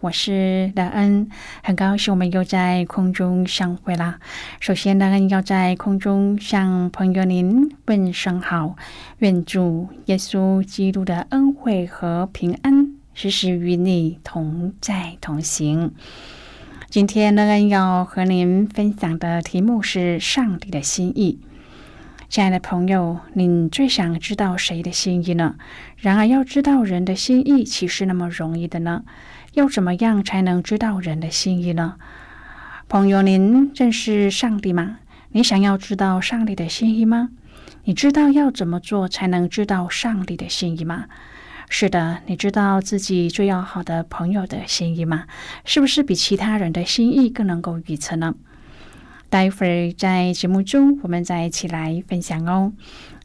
我是乐恩，很高兴我们又在空中相会啦。首先，乐恩要在空中向朋友您问声好，愿主耶稣基督的恩惠和平安时时与你同在同行。今天，乐恩要和您分享的题目是上帝的心意。亲爱的朋友，你最想知道谁的心意呢？然而，要知道人的心意，岂是那么容易的呢？要怎么样才能知道人的心意呢？朋友，您认识上帝吗？你想要知道上帝的心意吗？你知道要怎么做才能知道上帝的心意吗？是的，你知道自己最要好的朋友的心意吗？是不是比其他人的心意更能够预测呢？待会儿在节目中，我们再一起来分享哦。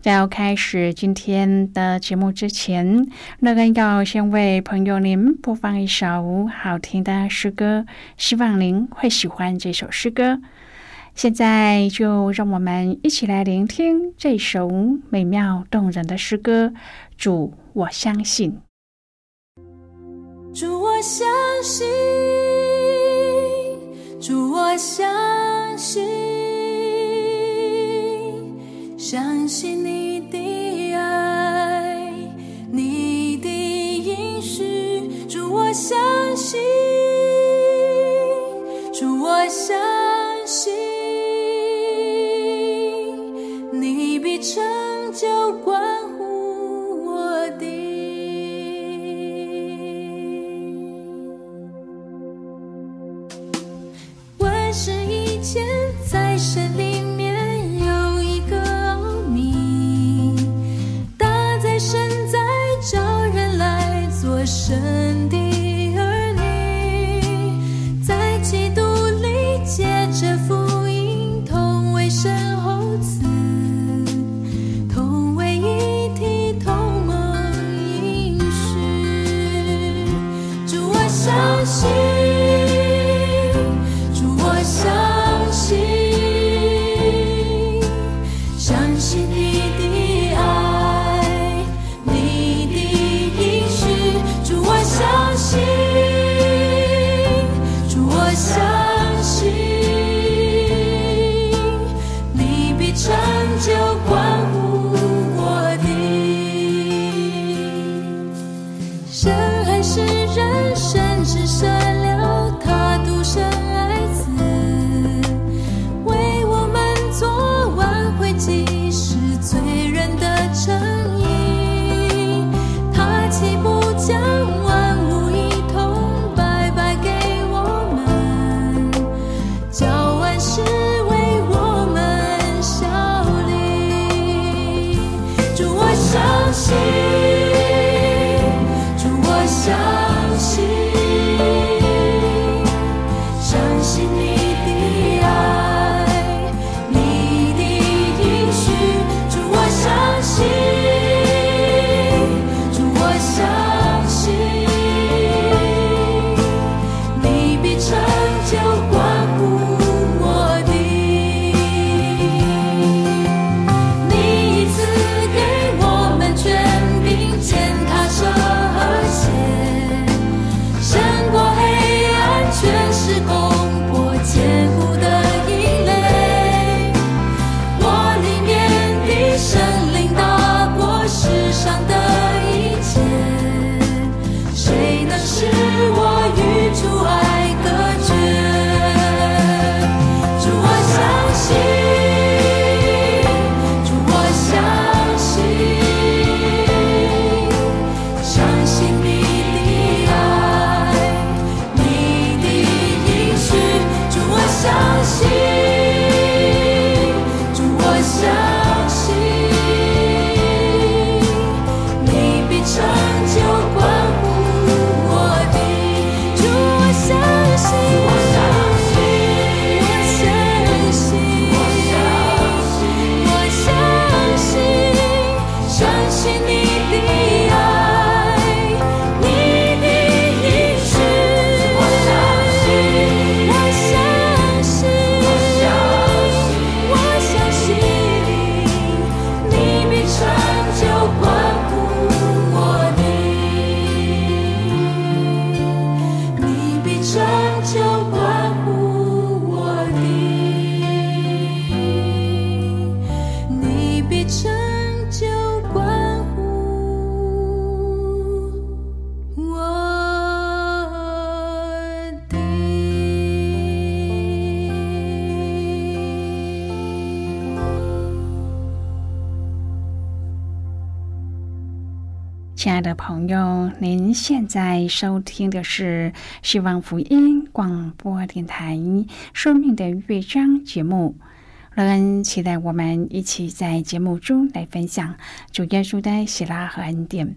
在要开始今天的节目之前，乐恩要先为朋友您播放一首好听的诗歌，希望您会喜欢这首诗歌。现在就让我们一起来聆听这首美妙动人的诗歌。主，我相信。主，我相信。主，我相信。相信你的爱，你的应许，主我相信，主我相信，你必成就关乎我的。万事以亲爱的朋友，您现在收听的是希望福音广播电台《生命的乐章》节目。乐恩期待我们一起在节目中来分享主耶稣的喜拉和恩典。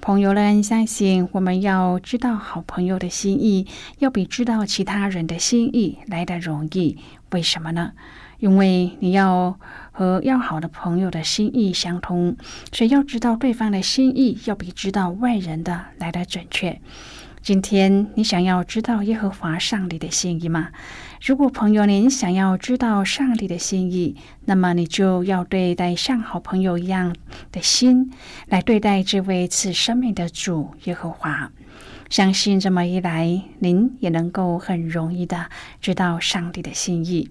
朋友们，相信我们要知道好朋友的心意，要比知道其他人的心意来得容易。为什么呢？因为你要和要好的朋友的心意相通，所以要知道对方的心意，要比知道外人的来的准确。今天你想要知道耶和华上帝的心意吗？如果朋友您想要知道上帝的心意，那么你就要对待像好朋友一样的心来对待这位赐生命的主耶和华。相信这么一来，您也能够很容易的知道上帝的心意。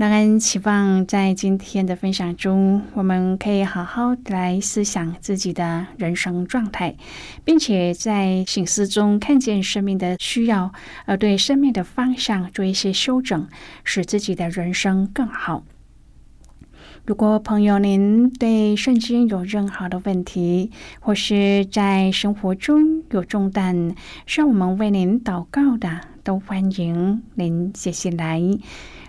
让人期望在今天的分享中，我们可以好好来思想自己的人生状态，并且在醒思中看见生命的需要，而对生命的方向做一些修整，使自己的人生更好。如果朋友您对圣经有任何的问题，或是在生活中有重担需要我们为您祷告的，都欢迎您写信来。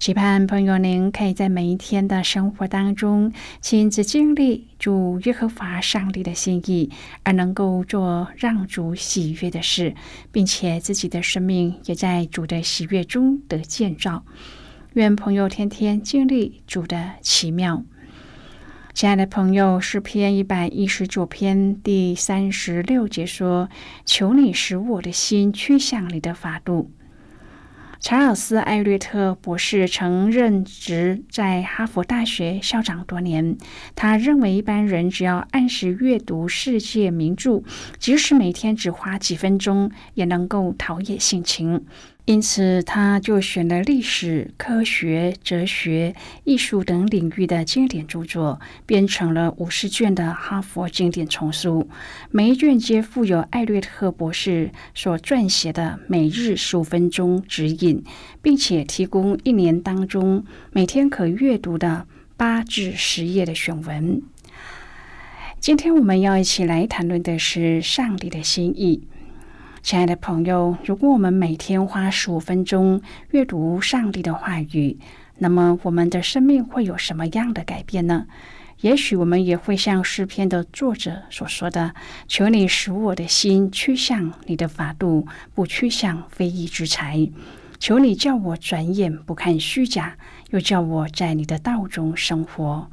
期盼朋友您可以在每一天的生活当中亲自经历主耶和华上帝的心意，而能够做让主喜悦的事，并且自己的生命也在主的喜悦中得建造。愿朋友天天经历主的奇妙。亲爱的朋友，诗篇一百一十九篇第三十六节说：“求你使我的心趋向你的法度。”查尔斯·艾略特博士曾任职在哈佛大学校长多年。他认为，一般人只要按时阅读世界名著，即使每天只花几分钟，也能够陶冶性情。因此，他就选了历史、科学、哲学、艺术等领域的经典著作，编成了五十卷的哈佛经典丛书。每一卷皆附有艾略特博士所撰写的每日十五分钟指引，并且提供一年当中每天可阅读的八至十页的选文。今天我们要一起来谈论的是上帝的心意。亲爱的朋友，如果我们每天花十五分钟阅读上帝的话语，那么我们的生命会有什么样的改变呢？也许我们也会像诗篇的作者所说的：“求你使我的心趋向你的法度，不趋向非义之财。求你叫我转眼不看虚假，又叫我在你的道中生活。”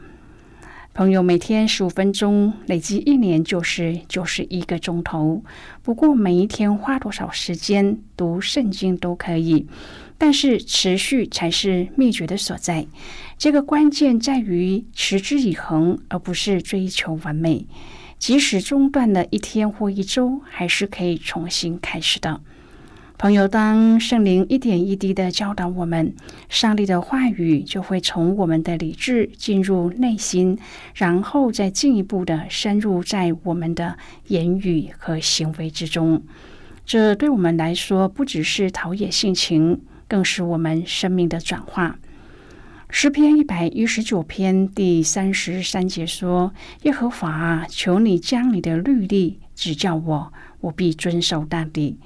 朋友每天十五分钟，累积一年就是九十一个钟头。不过每一天花多少时间读圣经都可以，但是持续才是秘诀的所在。这个关键在于持之以恒，而不是追求完美。即使中断了一天或一周，还是可以重新开始的。朋友，当圣灵一点一滴的教导我们，上帝的话语就会从我们的理智进入内心，然后再进一步的深入在我们的言语和行为之中。这对我们来说，不只是陶冶性情，更是我们生命的转化。诗篇一百一十九篇第三十三节说：“耶和华，求你将你的律例指教我，我必遵守到底。”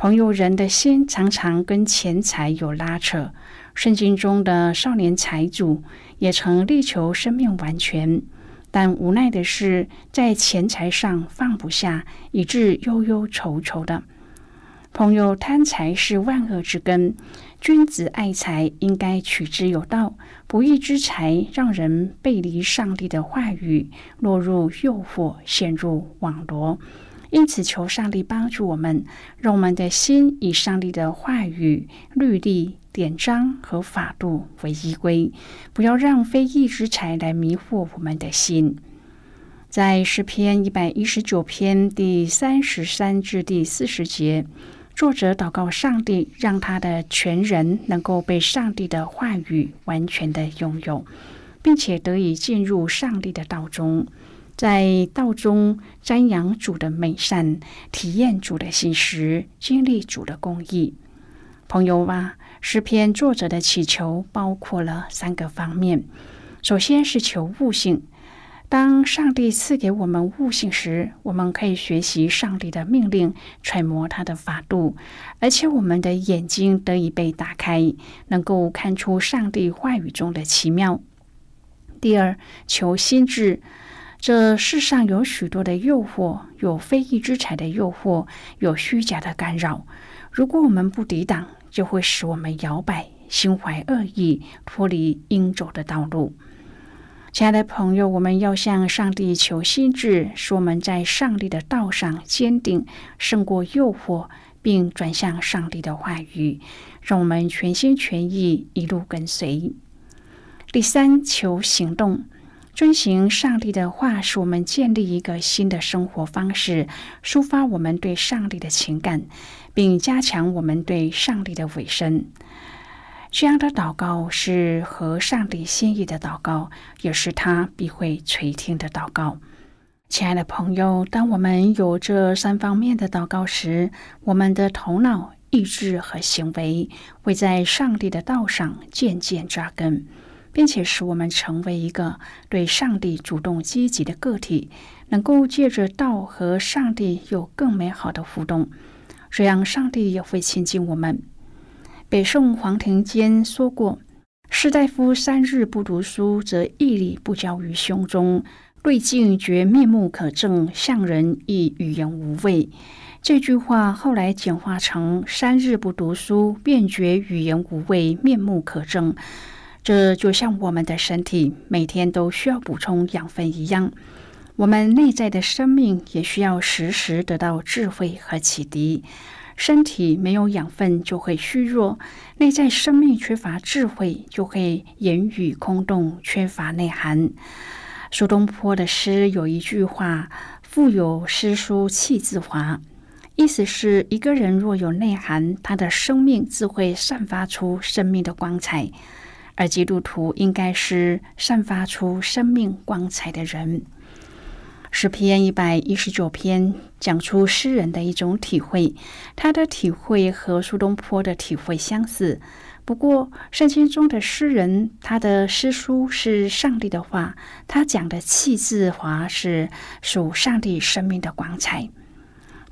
朋友，人的心常常跟钱财有拉扯。圣经中的少年财主也曾力求生命完全，但无奈的是，在钱财上放不下，以致忧忧愁愁的。朋友，贪财是万恶之根，君子爱财应该取之有道。不义之财让人背离上帝的话语，落入诱惑，陷入网罗。因此，求上帝帮助我们，让我们的心以上帝的话语、律例、典章和法度为依归，不要让非义之财来迷惑我们的心。在诗篇一百一十九篇第三十三至第四十节，作者祷告上帝，让他的全人能够被上帝的话语完全的拥有，并且得以进入上帝的道中。在道中瞻仰主的美善，体验主的信实，经历主的公义。朋友啊，诗篇作者的祈求包括了三个方面。首先是求悟性。当上帝赐给我们悟性时，我们可以学习上帝的命令，揣摩他的法度，而且我们的眼睛得以被打开，能够看出上帝话语中的奇妙。第二，求心智。这世上有许多的诱惑，有非义之财的诱惑，有虚假的干扰。如果我们不抵挡，就会使我们摇摆，心怀恶意，脱离应走的道路。亲爱的朋友，我们要向上帝求心智，使我们在上帝的道上坚定，胜过诱惑，并转向上帝的话语，让我们全心全意一路跟随。第三，求行动。遵行上帝的话，使我们建立一个新的生活方式，抒发我们对上帝的情感，并加强我们对上帝的委身。这样的祷告是合上帝心意的祷告，也是他必会垂听的祷告。亲爱的朋友，当我们有这三方面的祷告时，我们的头脑、意志和行为会在上帝的道上渐渐扎根。并且使我们成为一个对上帝主动积极的个体，能够借着道和上帝有更美好的互动，这样上帝也会亲近我们。北宋黄庭坚说过：“士大夫三日不读书，则毅力不交于胸中，对镜觉面目可憎，向人亦语言无味。”这句话后来简化成：“三日不读书，便觉语言无味，面目可憎。”这就像我们的身体每天都需要补充养分一样，我们内在的生命也需要时时得到智慧和启迪。身体没有养分就会虚弱，内在生命缺乏智慧就会言语空洞，缺乏内涵。苏东坡的诗有一句话：“腹有诗书气自华”，意思是一个人若有内涵，他的生命自会散发出生命的光彩。而基督徒应该是散发出生命光彩的人。诗篇一百一十九篇讲出诗人的一种体会，他的体会和苏东坡的体会相似。不过，圣经中的诗人，他的诗书是上帝的话，他讲的气质华是属上帝生命的光彩。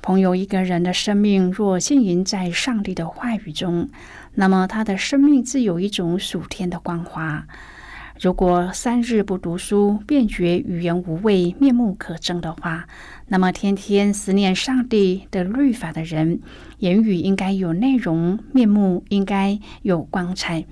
朋友，一个人的生命若浸淫在上帝的话语中，那么他的生命自有一种属天的光华。如果三日不读书，便觉语言无味、面目可憎的话，那么天天思念上帝的律法的人，言语应该有内容，面目应该有光彩。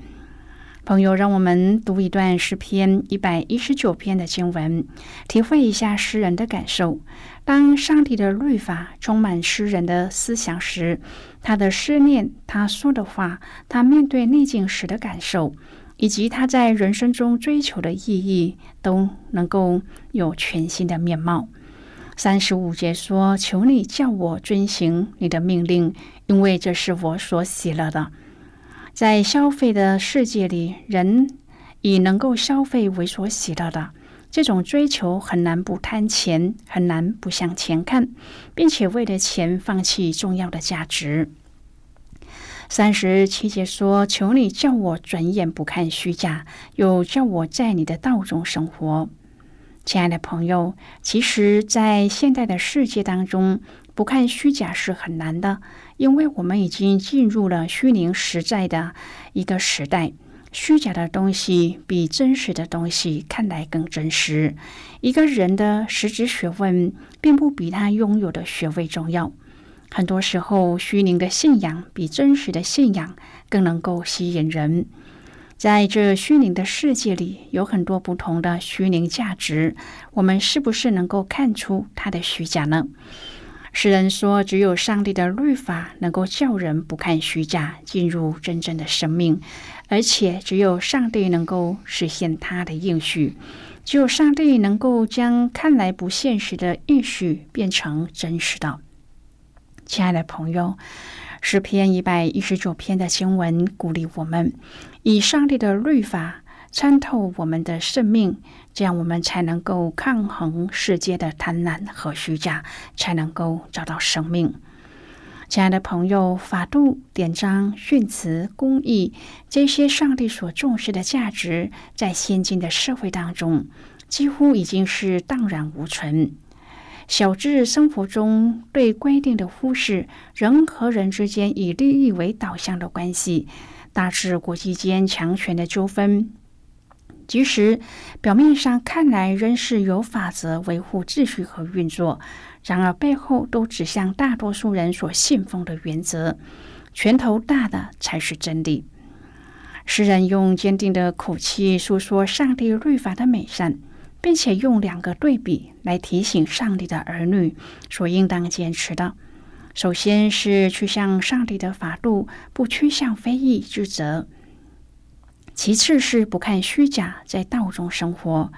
朋友，让我们读一段诗篇一百一十九篇的经文，体会一下诗人的感受。当上帝的律法充满诗人的思想时，他的思念、他说的话、他面对逆境时的感受，以及他在人生中追求的意义，都能够有全新的面貌。三十五节说：“求你叫我遵行你的命令，因为这是我所喜乐的。”在消费的世界里，人以能够消费为所喜乐的这种追求，很难不贪钱，很难不向钱看，并且为了钱放弃重要的价值。三十七节说：“求你叫我转眼不看虚假，又叫我在你的道中生活。”亲爱的朋友，其实，在现代的世界当中，不看虚假是很难的，因为我们已经进入了虚拟实在的一个时代。虚假的东西比真实的东西看来更真实。一个人的实质学问，并不比他拥有的学位重要。很多时候，虚拟的信仰比真实的信仰更能够吸引人。在这虚拟的世界里，有很多不同的虚拟价值。我们是不是能够看出它的虚假呢？诗人说：“只有上帝的律法能够叫人不看虚假，进入真正的生命，而且只有上帝能够实现他的应许，只有上帝能够将看来不现实的应许变成真实的。”亲爱的朋友，诗篇一百一十九篇的经文鼓励我们以上帝的律法参透我们的生命。这样，我们才能够抗衡世界的贪婪和虚假，才能够找到生命。亲爱的朋友，法度、典章、训词、公义，这些上帝所重视的价值，在现今的社会当中，几乎已经是荡然无存。小至生活中对规定的忽视，人和人之间以利益为导向的关系，大至国际间强权的纠纷。即使表面上看来仍是有法则维护秩序和运作，然而背后都指向大多数人所信奉的原则：拳头大的才是真理。诗人用坚定的口气诉说上帝律法的美善，并且用两个对比来提醒上帝的儿女所应当坚持的。首先是趋向上帝的法度，不趋向非议之责。其次是不看虚假，在道中生活。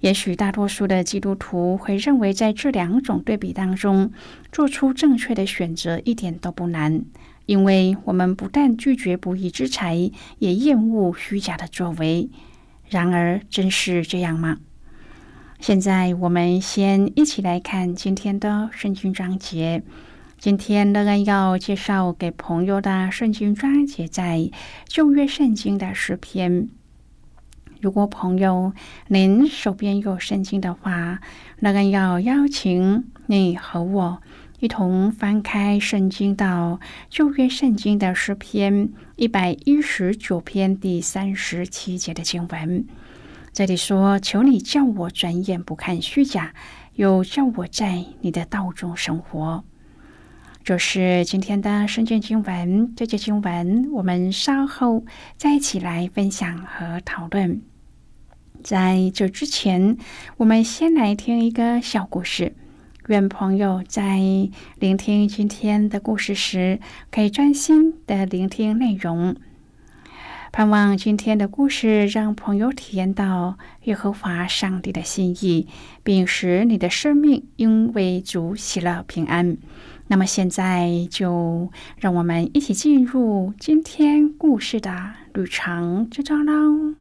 也许大多数的基督徒会认为，在这两种对比当中，做出正确的选择一点都不难，因为我们不但拒绝不义之财，也厌恶虚假的作为。然而，真是这样吗？现在，我们先一起来看今天的圣经章节。今天乐恩要介绍给朋友的圣经章节在旧约圣经的诗篇。如果朋友您手边有圣经的话，乐恩要邀请你和我一同翻开圣经到旧约圣经的诗篇一百一十九篇第三十七节的经文。这里说：“求你叫我转眼不看虚假，又叫我在你的道中生活。”这是今天的圣经经文，这节经文我们稍后再一起来分享和讨论。在这之前，我们先来听一个小故事。愿朋友在聆听今天的故事时，可以专心的聆听内容。盼望今天的故事让朋友体验到耶和华上帝的心意，并使你的生命因为主喜乐平安。那么现在就让我们一起进入今天故事的旅程之中喽。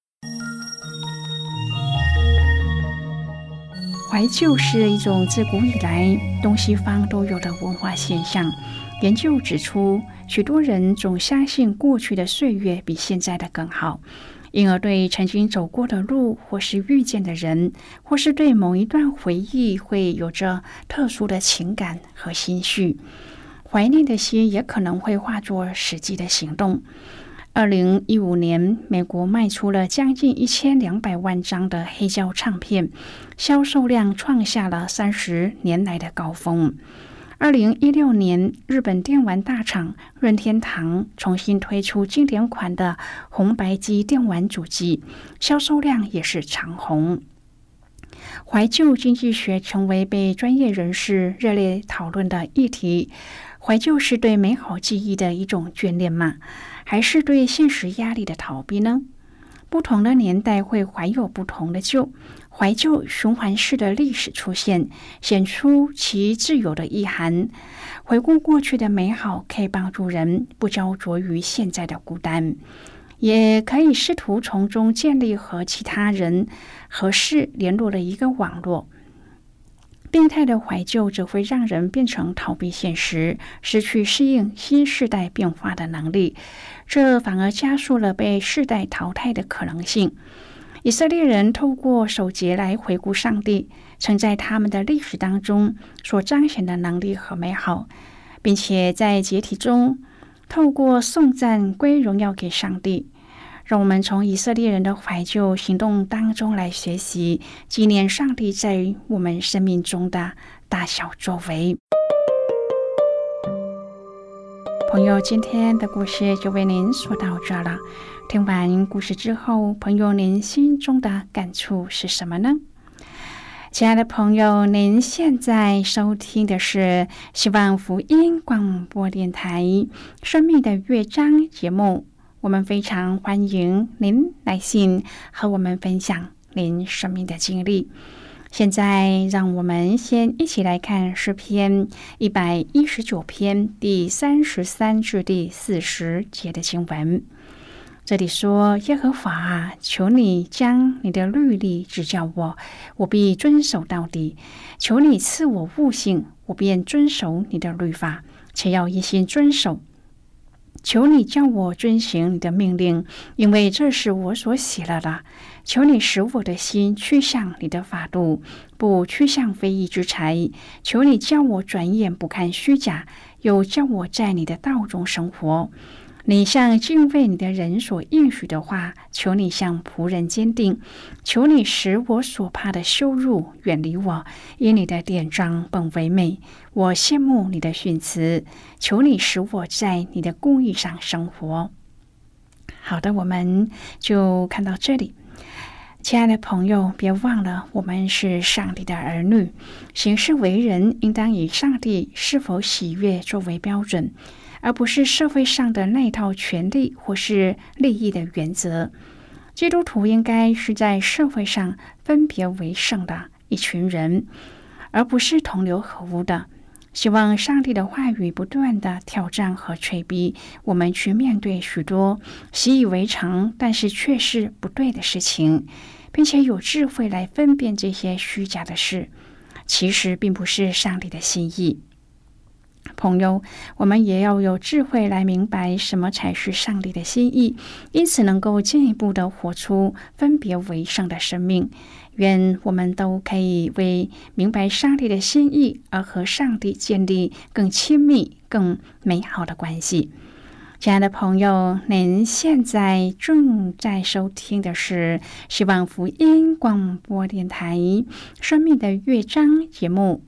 怀旧是一种自古以来东西方都有的文化现象。研究指出，许多人总相信过去的岁月比现在的更好。因而对曾经走过的路，或是遇见的人，或是对某一段回忆，会有着特殊的情感和心绪。怀念的心也可能会化作实际的行动。二零一五年，美国卖出了将近一千两百万张的黑胶唱片，销售量创下了三十年来的高峰。二零一六年，日本电玩大厂任天堂重新推出经典款的红白机电玩主机，销售量也是长红。怀旧经济学成为被专业人士热烈讨论的议题。怀旧是对美好记忆的一种眷恋吗？还是对现实压力的逃避呢？不同的年代会怀有不同的旧。怀旧循环式的历史出现，显出其自由的意涵。回顾过去的美好，可以帮助人不焦灼于现在的孤单，也可以试图从中建立和其他人和事联络的一个网络。病态的怀旧只会让人变成逃避现实，失去适应新时代变化的能力，这反而加速了被世代淘汰的可能性。以色列人透过守节来回顾上帝曾在他们的历史当中所彰显的能力和美好，并且在解体中透过颂赞归荣耀给上帝。让我们从以色列人的怀旧行动当中来学习纪念上帝在我们生命中的大小作为。朋友，今天的故事就为您说到这了。听完故事之后，朋友您心中的感触是什么呢？亲爱的朋友，您现在收听的是希望福音广播电台《生命的乐章》节目。我们非常欢迎您来信和我们分享您生命的经历。现在，让我们先一起来看诗篇一百一十九篇第三十三至第四十节的经文。这里说：“耶和华，求你将你的律例指教我，我必遵守到底。求你赐我悟性，我便遵守你的律法，且要一心遵守。求你叫我遵行你的命令，因为这是我所喜乐的。求你使我的心趋向你的法度，不趋向非义之财。求你叫我转眼不看虚假，又叫我在你的道中生活。”你向敬畏你的人所应许的话，求你向仆人坚定，求你使我所怕的羞辱远离我，因你的典章本为美，我羡慕你的训词，求你使我在你的公义上生活。好的，我们就看到这里，亲爱的朋友，别忘了我们是上帝的儿女，行事为人应当以上帝是否喜悦作为标准。而不是社会上的那套权利或是利益的原则。基督徒应该是在社会上分别为圣的一群人，而不是同流合污的。希望上帝的话语不断的挑战和催逼我们去面对许多习以为常但是却是不对的事情，并且有智慧来分辨这些虚假的事，其实并不是上帝的心意。朋友，我们也要有智慧来明白什么才是上帝的心意，因此能够进一步的活出分别为圣的生命。愿我们都可以为明白上帝的心意而和上帝建立更亲密、更美好的关系。亲爱的朋友，您现在正在收听的是希望福音广播电台《生命的乐章》节目。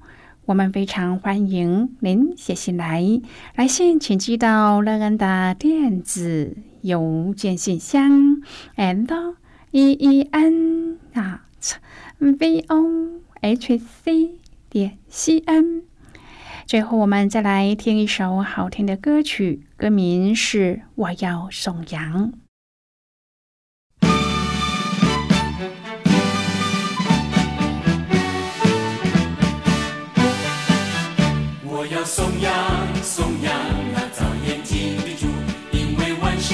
我们非常欢迎您写信来，来信请寄到乐恩的电子邮件信箱，and e e n at v o h c 点 c n。最后，我们再来听一首好听的歌曲，歌名是《我要颂扬》。要颂扬，颂扬那造眼睛的主，因为万事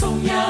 中央，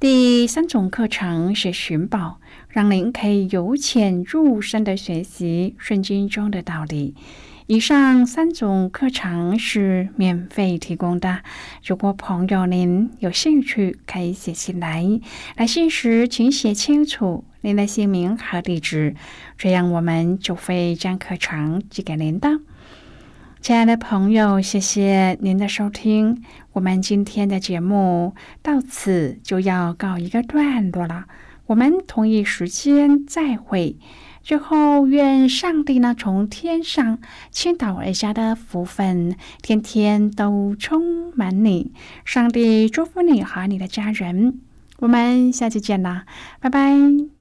第三种课程是寻宝，让您可以由浅入深的学习圣经中的道理。以上三种课程是免费提供的。如果朋友您有兴趣，可以写信来。来信时请写清楚您的姓名和地址，这样我们就会将课程寄给您的。亲爱的朋友，谢谢您的收听。我们今天的节目到此就要告一个段落了。我们同一时间再会。最后，愿上帝呢从天上倾倒而下的福分，天天都充满你。上帝祝福你和你的家人。我们下期见啦，拜拜。